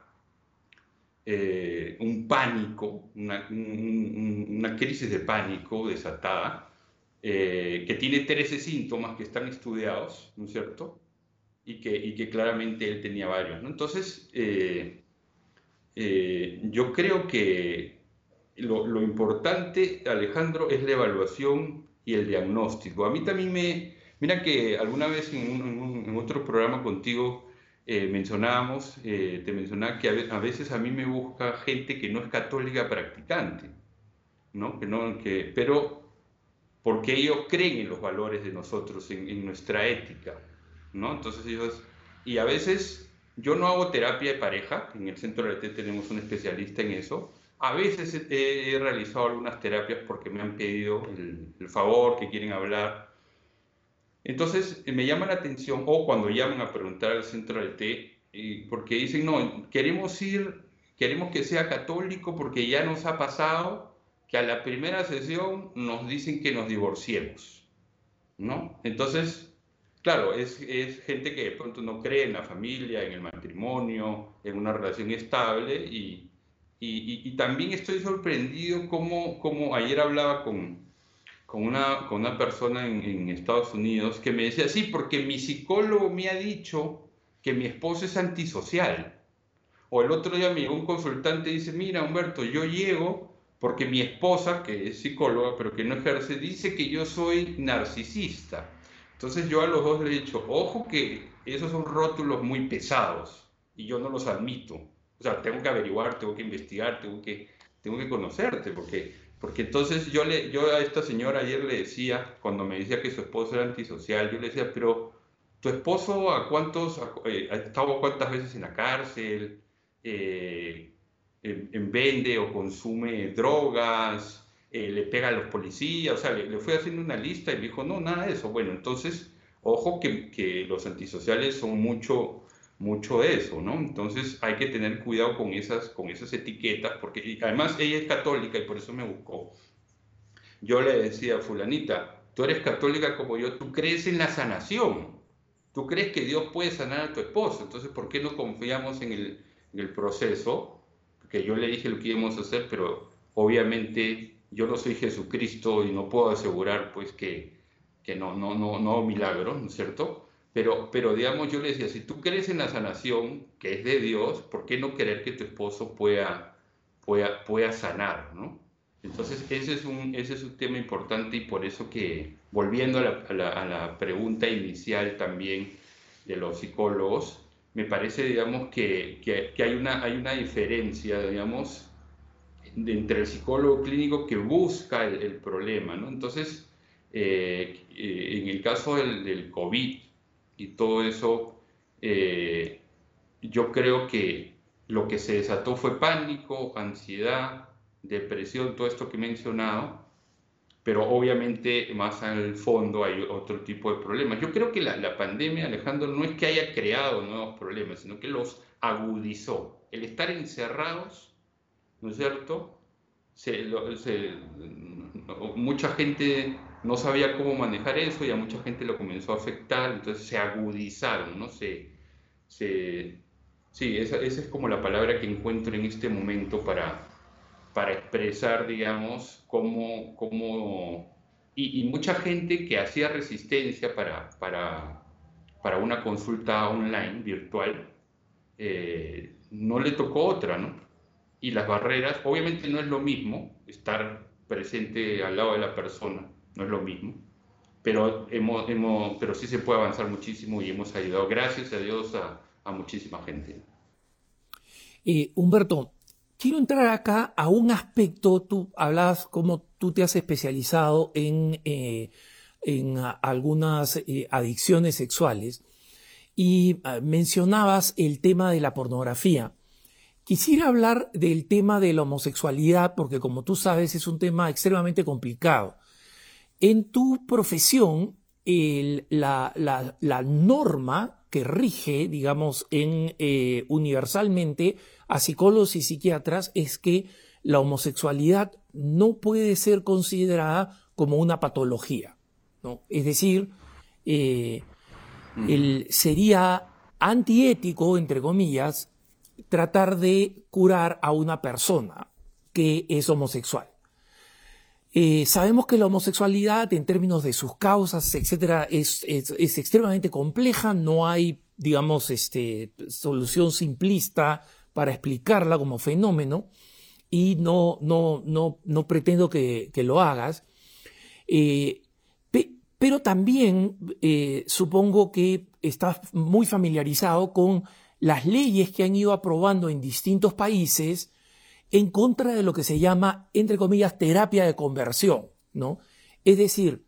eh, un pánico, una, crisis de pánico desatada, eh, que tiene 13 síntomas que están estudiados, ¿no es cierto? Y que, y que claramente él tenía varios, ¿no? Entonces, eh, yo creo que lo, importante, Alejandro, es la evaluación y el diagnóstico. A mí también me, mira que alguna vez en, otro programa contigo eh, mencionábamos, eh, te mencionaba que a, veces a mí me busca gente que no es católica practicante. ¿no? Que no que, pero porque ellos creen en los valores de nosotros, en, nuestra ética, ¿no? Entonces ellos, y a veces yo no hago terapia de pareja, en el centro de ART tenemos un especialista en eso, a veces he, realizado algunas terapias porque me han pedido el, el favor, que quieren hablar, entonces me llama la atención, o cuando llaman a preguntar al centro de té, porque dicen, no, queremos ir, queremos que sea católico porque ya nos ha pasado que a la primera sesión nos dicen que nos divorciemos, ¿no? Entonces, claro, es, es gente que de pronto no cree en la familia, en el matrimonio, en una relación estable y, y, también estoy sorprendido como, ayer hablaba con, con una, con una persona en, en, Estados Unidos que me decía, sí, porque mi psicólogo me ha dicho que mi esposo es antisocial. O el otro día me llegó un consultante y dice, mira Humberto, yo llego porque mi esposa, que es psicóloga, pero que no ejerce, dice que yo soy narcisista. Entonces yo a los dos le he dicho, ojo que esos son rótulos muy pesados y yo no los admito. O sea, tengo que averiguar, tengo que investigar, tengo que, tengo que conocerte, porque porque entonces yo, le, yo a esta señora ayer le decía, cuando me decía que su esposo era antisocial, yo le decía, pero tu esposo a cuántos, eh, ha estado cuántas veces en la cárcel, eh, en, vende o consume drogas, eh, le pega a los policías, o sea, le, fui haciendo una lista y me dijo, no, nada de eso. Bueno, entonces, ojo que, que los antisociales son mucho mucho eso, ¿no? Entonces hay que tener cuidado con esas, con esas etiquetas, porque además ella es católica y por eso me buscó. Yo le decía, fulanita, tú eres católica como yo, tú crees en la sanación, tú crees que Dios puede sanar a tu esposo, entonces ¿por qué no confiamos en el, en el proceso? Porque yo le dije lo que íbamos a hacer, pero obviamente yo no soy Jesucristo y no puedo asegurar pues que, que no, no, no, no milagro, ¿no es cierto? Pero, pero digamos, yo le decía, si tú crees en la sanación, que es de Dios, ¿por qué no querer que tu esposo pueda, pueda, pueda sanar? ¿no? Entonces, ese es, un, ese es un tema importante y por eso que, volviendo a la, a la, pregunta inicial también de los psicólogos, me parece, digamos, que, que, que hay, una, hay una diferencia, digamos, entre el psicólogo clínico que busca el, el problema, ¿no? Entonces, eh, eh, en el caso del, del COVID, y todo eso, eh, yo creo que lo que se desató fue pánico, ansiedad, depresión, todo esto que he mencionado, pero obviamente más al fondo hay otro tipo de problemas. Yo creo que la, la, pandemia, Alejandro, no es que haya creado nuevos problemas, sino que los agudizó. El estar encerrados, ¿no es cierto? Se, se, mucha gente no sabía cómo manejar eso y a mucha gente lo comenzó a afectar, entonces se agudizaron, ¿no? Se, se, sí, esa, esa, es como la palabra que encuentro en este momento para, para expresar, digamos, cómo, cómo y, mucha gente que hacía resistencia para, para, para una consulta online, virtual, eh, no le tocó otra, ¿no? Y las barreras, obviamente no es lo mismo estar presente al lado de la persona, no es lo mismo, pero, hemos, hemos, pero sí se puede avanzar muchísimo y hemos ayudado, gracias a Dios, a, muchísima gente. Eh, Humberto, quiero entrar acá a un aspecto, tú hablabas cómo tú te has especializado en, eh, en algunas eh, adicciones sexuales y uh, mencionabas el tema de la pornografía. Quisiera hablar del tema de la homosexualidad porque como tú sabes es un tema extremadamente complicado. En tu profesión, el, la, la, la, norma que rige, digamos, en, eh, universalmente a psicólogos y psiquiatras es que la homosexualidad no puede ser considerada como una patología. ¿no? Es decir, eh, el, sería antiético, entre comillas, tratar de curar a una persona que es homosexual. Eh, sabemos que la homosexualidad en términos de sus causas, etcétera, es, es, extremadamente compleja, no hay, digamos, este, solución simplista para explicarla como fenómeno y no, no, no, no pretendo que, que lo hagas. Eh, pe, pero también eh, supongo que estás muy familiarizado con las leyes que han ido aprobando en distintos países en contra de lo que se llama, entre comillas, terapia de conversión, ¿no? Es decir,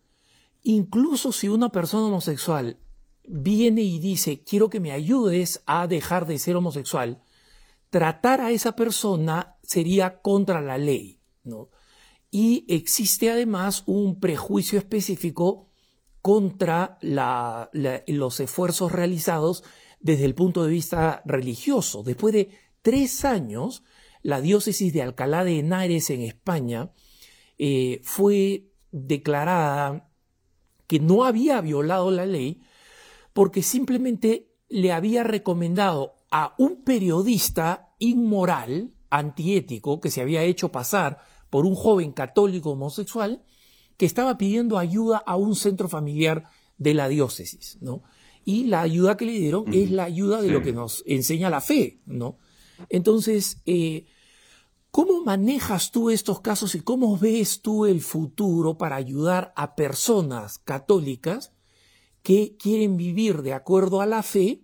incluso si una persona homosexual viene y dice, quiero que me ayudes a dejar de ser homosexual, tratar a esa persona sería contra la ley, ¿no? Y existe además un prejuicio específico contra los esfuerzos realizados desde el punto de vista religioso. Después de tres años, la diócesis de Alcalá de Henares en España eh, fue declarada que no había violado la ley porque simplemente le había recomendado a un periodista inmoral, antiético, que se había hecho pasar por un joven católico homosexual, que estaba pidiendo ayuda a un centro familiar de la diócesis, ¿no? Y la ayuda que le dieron es la ayuda de lo que nos enseña la fe, ¿no? Entonces, eh, ¿cómo manejas tú estos casos y cómo ves tú el futuro para ayudar a personas católicas que quieren vivir de acuerdo a la fe,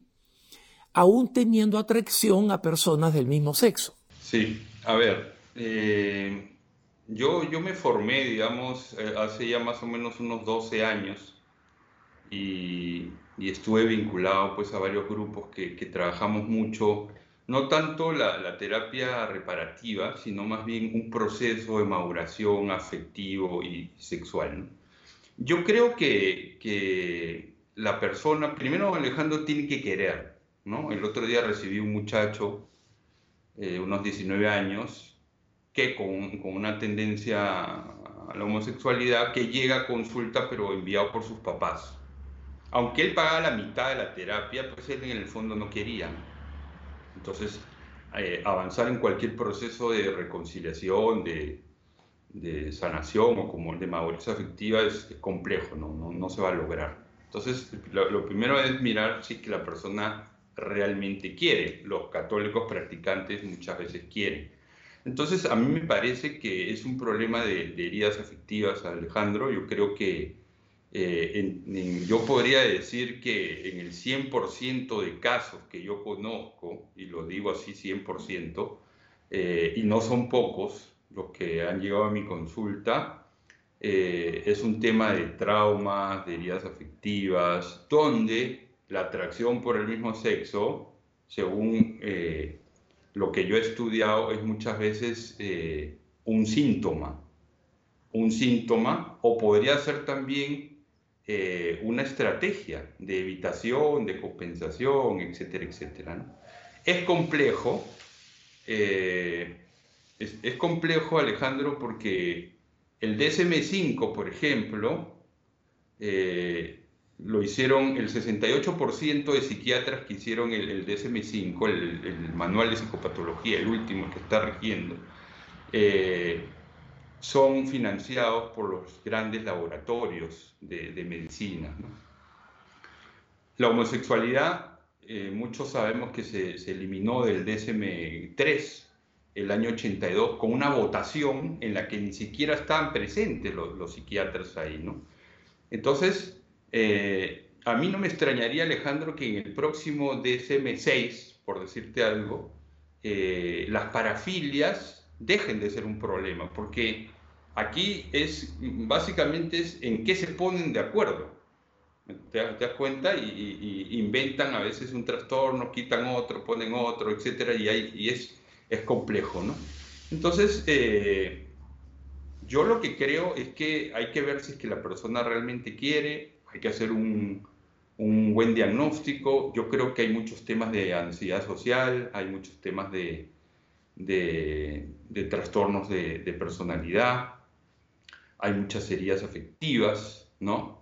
aún teniendo atracción a personas del mismo sexo? Sí, a ver, eh, yo, yo me formé, digamos, eh, hace ya más o menos unos 12 años y, estuve vinculado pues a varios grupos que, trabajamos mucho, no tanto la, terapia reparativa, sino más bien un proceso de maduración afectivo y sexual. Yo creo que, que la persona, primero Alejandro tiene que querer, ¿no? El otro día recibí un muchacho, eh, unos 19 años, que con, con, una tendencia a la homosexualidad que llega a consulta pero enviado por sus papás. Aunque él pagaba la mitad de la terapia, pues él en el fondo no quería. Entonces, eh, avanzar en cualquier proceso de reconciliación, de, de sanación o como de madurez afectiva es, complejo, ¿no? No, no, se va a lograr. Entonces, lo, lo, primero es mirar si que la persona realmente quiere. Los católicos practicantes muchas veces quieren entonces, a mí me parece que es un problema de, heridas afectivas, Alejandro. Yo creo que eh, yo podría decir que en el 100% de casos que yo conozco, y lo digo así 100%, eh, y no son pocos los que han llegado a mi consulta, eh, es un tema de traumas, de heridas afectivas, donde la atracción por el mismo sexo, según lo que yo he estudiado es muchas veces un síntoma, un síntoma, o podría ser también eh, una estrategia de evitación, de compensación, etcétera, etcétera. Es complejo, eh, es, complejo, Alejandro, porque el DSM5, por ejemplo, lo hicieron el 68% de psiquiatras que hicieron el, DSM-5, el, manual de psicopatología, el último que está rigiendo, eh, son financiados por los grandes laboratorios de, medicina. La homosexualidad, eh, muchos sabemos que se, eliminó del DSM-3 el año 82 con una votación en la que ni siquiera estaban presentes los, psiquiatras ahí. ¿no? Entonces, eh, a mí no me extrañaría, Alejandro, que en el próximo DSM-6, por decirte algo, eh, las parafilias dejen de ser un problema, porque aquí es básicamente es en qué se ponen de acuerdo. ¿Te, das cuenta? Y, inventan a veces un trastorno, quitan otro, ponen otro, etcétera, y, y es, es complejo, ¿no? Entonces, eh, yo lo que creo es que hay que ver si es que la persona realmente quiere, hay que hacer un, un, buen diagnóstico. Yo creo que hay muchos temas de ansiedad social, hay muchos temas de, de, trastornos de, de, personalidad, hay muchas heridas afectivas, ¿no?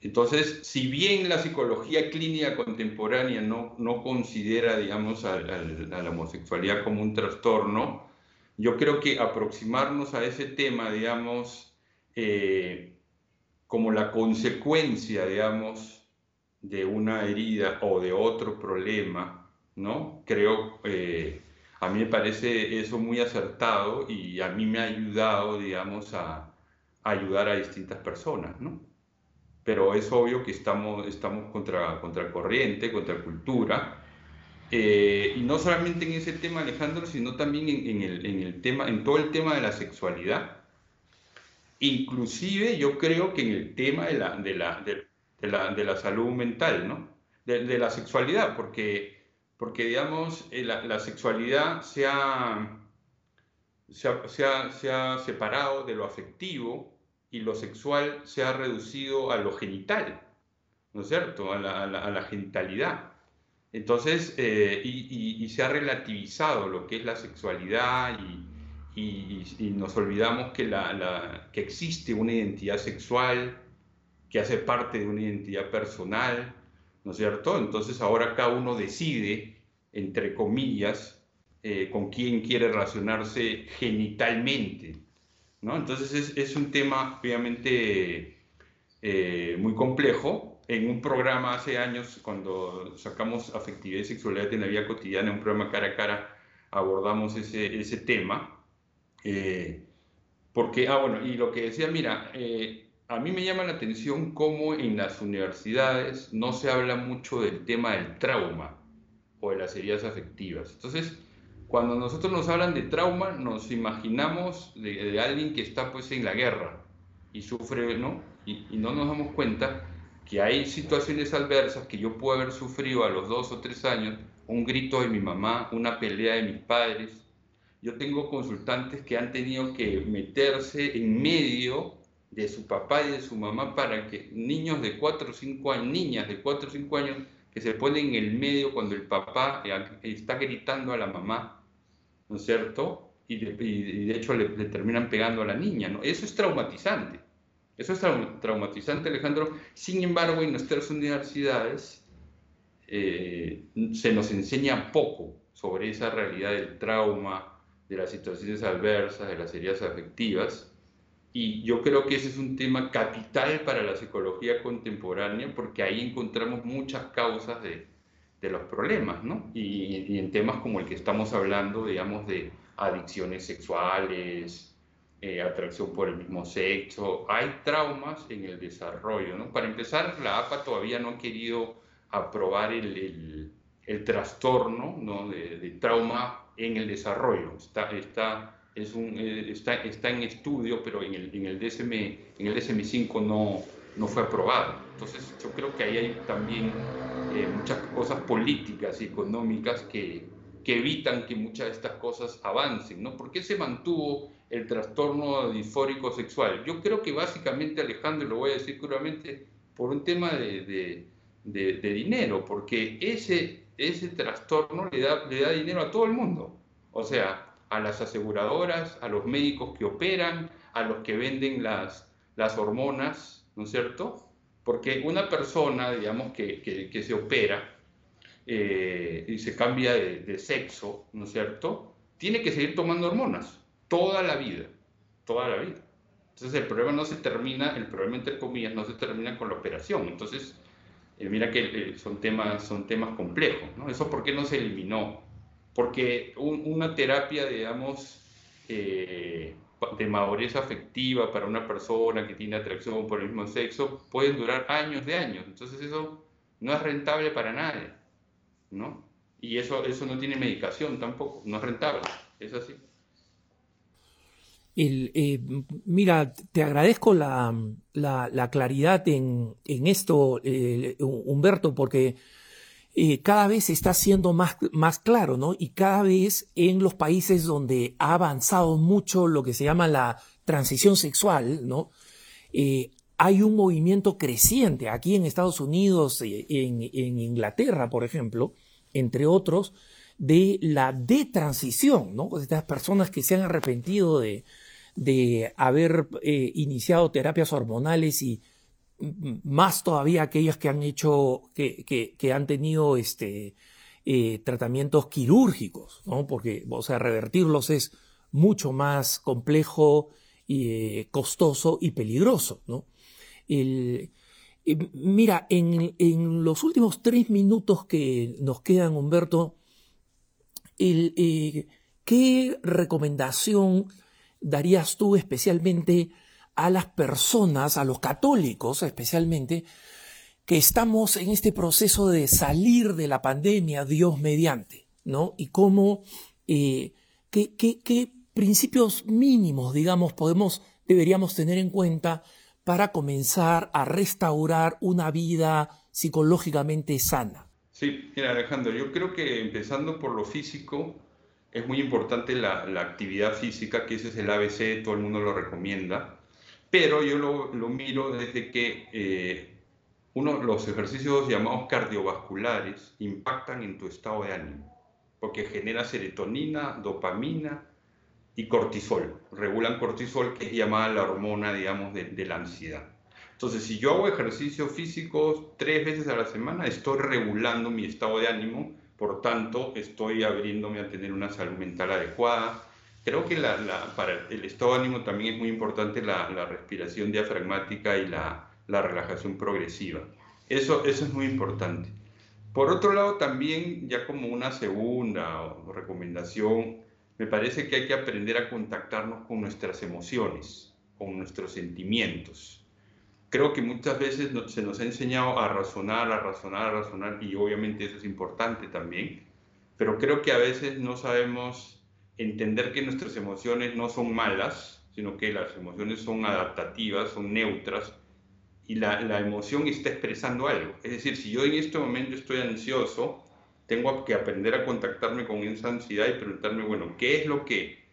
Entonces, si bien la psicología clínica contemporánea no, no considera, digamos, a, la homosexualidad como un trastorno, yo creo que aproximarnos a ese tema, digamos, eh, como la consecuencia, digamos, de una herida o de otro problema, ¿no? Creo, eh, a mí me parece eso muy acertado y a mí me ha ayudado, digamos, a, ayudar a distintas personas, ¿no? Pero es obvio que estamos, estamos contra, contra corriente, contra cultura, Eh, y no solamente en ese tema, Alejandro, sino también en, el, tema, en todo el tema de la sexualidad. Inclusive yo creo que en el tema de la, de la, de, la, salud mental, ¿no? De, la sexualidad, porque, porque digamos, eh, la, sexualidad se ha, se ha, separado de lo afectivo y lo sexual se ha reducido a lo genital, ¿no es cierto? A la, a la genitalidad. Entonces, eh, y, se ha relativizado lo que es la sexualidad y, nos olvidamos que, la, que existe una identidad sexual que hace parte de una identidad personal, ¿no es cierto? Entonces ahora cada uno decide, entre comillas, eh, con quién quiere relacionarse genitalmente, ¿no? Entonces es, un tema obviamente eh, muy complejo, en un programa hace años, cuando sacamos afectividad y sexualidad en la vida cotidiana, un programa cara a cara, abordamos ese, ese tema. Eh, porque, ah, bueno, y lo que decía, mira, a mí me llama la atención cómo en las universidades no se habla mucho del tema del trauma o de las heridas afectivas. Entonces, cuando nosotros nos hablan de trauma, nos imaginamos de, alguien que está pues en la guerra y sufre, ¿no? Y, y no nos damos cuenta que hay situaciones adversas que yo puedo haber sufrido a los dos o tres años, un grito de mi mamá, una pelea de mis padres. Yo tengo consultantes que han tenido que meterse en medio de su papá y de su mamá para que niños de 4 o 5 años, niñas de 4 o 5 años, que se ponen en el medio cuando el papá está gritando a la mamá, ¿no es cierto? Y de, hecho le, le, terminan pegando a la niña, ¿no? Eso es traumatizante. Eso es traumatizante, Alejandro. Sin embargo, en nuestras universidades eh, se nos enseña poco sobre esa realidad del trauma, de las situaciones adversas, de las heridas afectivas. Y yo creo que ese es un tema capital para la psicología contemporánea porque ahí encontramos muchas causas de, los problemas, ¿no? Y, y, en temas como el que estamos hablando, digamos, de adicciones sexuales, eh, atracción por el mismo sexo, hay traumas en el desarrollo. ¿no? Para empezar, la APA todavía no ha querido aprobar el, el, trastorno ¿no? de, trauma en el desarrollo. Está, está, es un, eh, está, está en estudio, pero en el, en el, DSM, en el DSM-5 no, no fue aprobado. Entonces yo creo que ahí hay también eh, muchas cosas políticas y económicas que, que evitan que muchas de estas cosas avancen. ¿no? ¿Por qué se mantuvo el trastorno disfórico sexual. Yo creo que básicamente, Alejandro, lo voy a decir claramente, por un tema de, dinero, porque ese, ese trastorno le da, le da dinero a todo el mundo. O sea, a las aseguradoras, a los médicos que operan, a los que venden las, las hormonas, ¿no es cierto? Porque una persona, digamos, que, se opera eh, y se cambia de, de sexo, ¿no es cierto? Tiene que seguir tomando hormonas toda la vida, toda la vida. Entonces el problema no se termina, el problema entre comillas no se termina con la operación. Entonces, eh, mira que eh, son, temas, son temas complejos, ¿no? Eso por qué no se eliminó. Porque una terapia, digamos, eh, de madurez afectiva para una persona que tiene atracción por el mismo sexo puede durar años de años. Entonces eso no es rentable para nadie, ¿no? Y eso, eso no tiene medicación tampoco, no es rentable, es así. Eh, mira, te agradezco la, claridad en, esto, eh, Humberto, porque eh, cada vez está siendo más, más claro, ¿no? Y cada vez en los países donde ha avanzado mucho lo que se llama la transición sexual, ¿no? hay un movimiento creciente aquí en Estados Unidos, en, en Inglaterra, por ejemplo, entre otros, de la detransición, ¿no? Estas personas que se han arrepentido de, de haber eh, iniciado terapias hormonales y más todavía aquellas que han hecho, que, que, han tenido este, eh, tratamientos quirúrgicos, ¿no? Porque, o sea, revertirlos es mucho más complejo, y, eh, costoso y peligroso, ¿no? mira, en, en, los últimos tres minutos que nos quedan, Humberto, ¿qué recomendación darías tú especialmente a las personas, a los católicos especialmente, que estamos en este proceso de salir de la pandemia, Dios mediante, ¿no? Y cómo, eh, qué, principios mínimos, digamos, podemos, deberíamos tener en cuenta para comenzar a restaurar una vida psicológicamente sana. Sí, mira Alejandro, yo creo que empezando por lo físico, es muy importante la, actividad física, que ese es el ABC, todo el mundo lo recomienda, pero yo lo, miro desde que eh, uno, los ejercicios llamados cardiovasculares impactan en tu estado de ánimo, porque genera serotonina, dopamina y cortisol, regulan cortisol, que es llamada la hormona, digamos, de, de la ansiedad. Entonces, si yo hago ejercicios físicos tres veces a la semana, estoy regulando mi estado de ánimo por tanto, estoy abriéndome a tener una salud mental adecuada. Creo que para el estado de ánimo también es muy importante la, respiración diafragmática y la, relajación progresiva. Eso, eso es muy importante. Por otro lado, también ya como una segunda recomendación, me parece que hay que aprender a contactarnos con nuestras emociones, con nuestros sentimientos creo que muchas veces se nos ha enseñado a razonar, a razonar, a razonar, y obviamente eso es importante también, pero creo que a veces no sabemos entender que nuestras emociones no son malas, sino que las emociones son adaptativas, son neutras, y la, la emoción está expresando algo. Es decir, si yo en este momento estoy ansioso, tengo que aprender a contactarme con esa ansiedad y preguntarme, bueno, ¿qué es lo que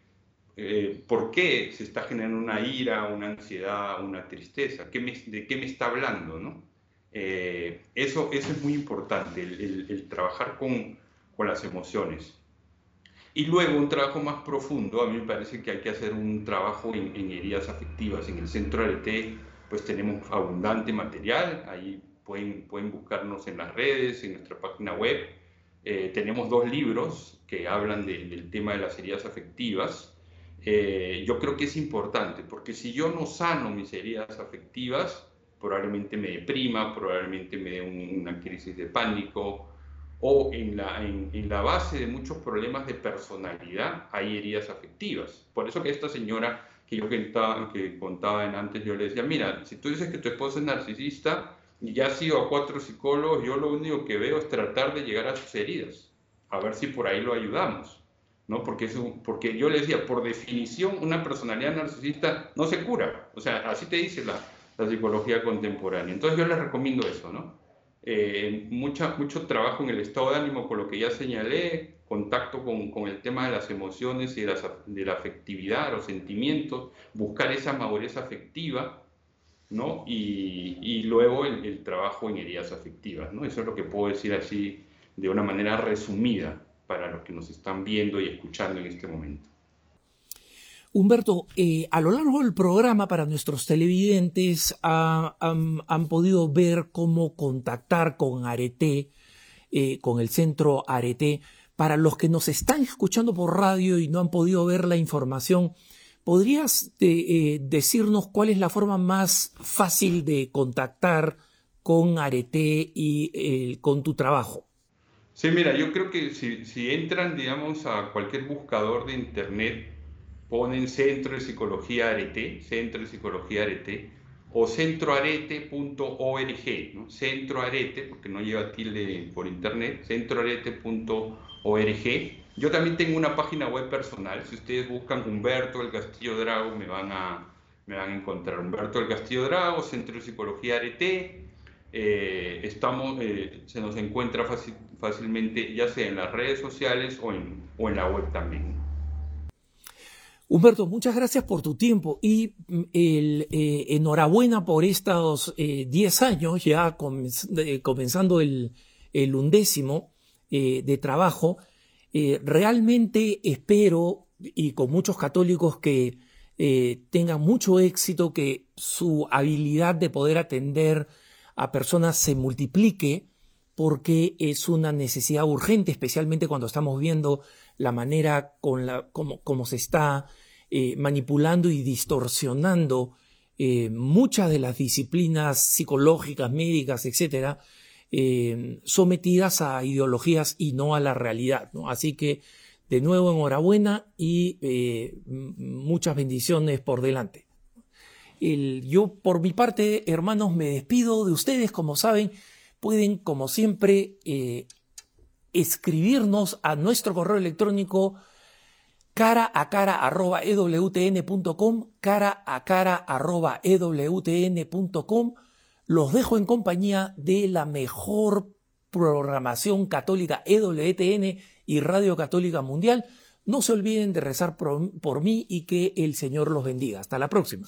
eh, por qué se está generando una ira, una ansiedad, una tristeza, de qué me está hablando, ¿no? Eh, eso, eso es muy importante, el, trabajar con, con, las emociones. Y luego un trabajo más profundo, a mí me parece que hay que hacer un trabajo en, heridas afectivas. En el centro ART pues tenemos abundante material, ahí pueden, pueden buscarnos en las redes, en nuestra página web. Eh, tenemos dos libros que hablan del tema de las heridas afectivas. Eh, yo creo que es importante, porque si yo no sano mis heridas afectivas, probablemente me deprima, probablemente me dé una crisis de pánico, o en la, en, la base de muchos problemas de personalidad hay heridas afectivas. Por eso que esta señora que yo contaba, que contaba antes, yo le decía, mira, si tú dices que tu esposa es narcisista y ya has ido a cuatro psicólogos, yo lo único que veo es tratar de llegar a sus heridas, a ver si por ahí lo ayudamos. ¿no? Porque, porque yo le decía, por definición, una personalidad narcisista no se cura. O sea, así te dice la, psicología contemporánea. Entonces yo les recomiendo eso, ¿no? Eh, mucha, mucho trabajo en el estado de ánimo, con lo que ya señalé, contacto con, con el tema de las emociones y de, de, la afectividad, los sentimientos, buscar esa madurez afectiva, ¿no? Y, y luego el, el, trabajo en heridas afectivas, ¿no? Eso es lo que puedo decir así de una manera resumida para los que nos están viendo y escuchando en este momento. Humberto, eh, a lo largo del programa para nuestros televidentes han, podido ver cómo contactar con Arete, eh, con el centro Arete. Para los que nos están escuchando por radio y no han podido ver la información, ¿podrías eh, decirnos cuál es la forma más fácil de contactar con Arete y con tu trabajo? Sí, mira, yo creo que si, entran, digamos, a cualquier buscador de internet, ponen Centro de Psicología Arete, Centro de Psicología Arete, o centroarete.org, ¿no? Centroarete, porque no lleva tilde por internet, centroarete.org. Yo también tengo una página web personal, si ustedes buscan Humberto del Castillo Drago, me van a, me van a encontrar Humberto del Castillo Drago, Centro de Psicología Arete, eh, estamos, eh, se nos encuentra fácilmente ya sea en las redes sociales o en, o en la web también. Humberto, muchas gracias por tu tiempo y mm, eh, enhorabuena por estos 10 años, ya comenzando el, undécimo de trabajo. realmente espero, y con muchos católicos, que tengan mucho éxito, que su habilidad de poder atender a personas se multiplique porque es una necesidad urgente, especialmente cuando estamos viendo la manera con la, como, se está eh, manipulando y distorsionando eh, muchas de las disciplinas psicológicas, médicas, etcétera, eh, sometidas a ideologías y no a la realidad. Así que, de nuevo, enhorabuena y muchas bendiciones por delante. yo por mi parte, hermanos, me despido de ustedes. Como saben, pueden, como siempre, escribirnos a nuestro correo electrónico cara a cara arroba ewtn.com, cara a cara arroba ewtn.com. Los dejo en compañía de la mejor programación católica EWTN y Radio Católica Mundial. No se olviden de rezar por, por mí y que el Señor los bendiga. Hasta la próxima.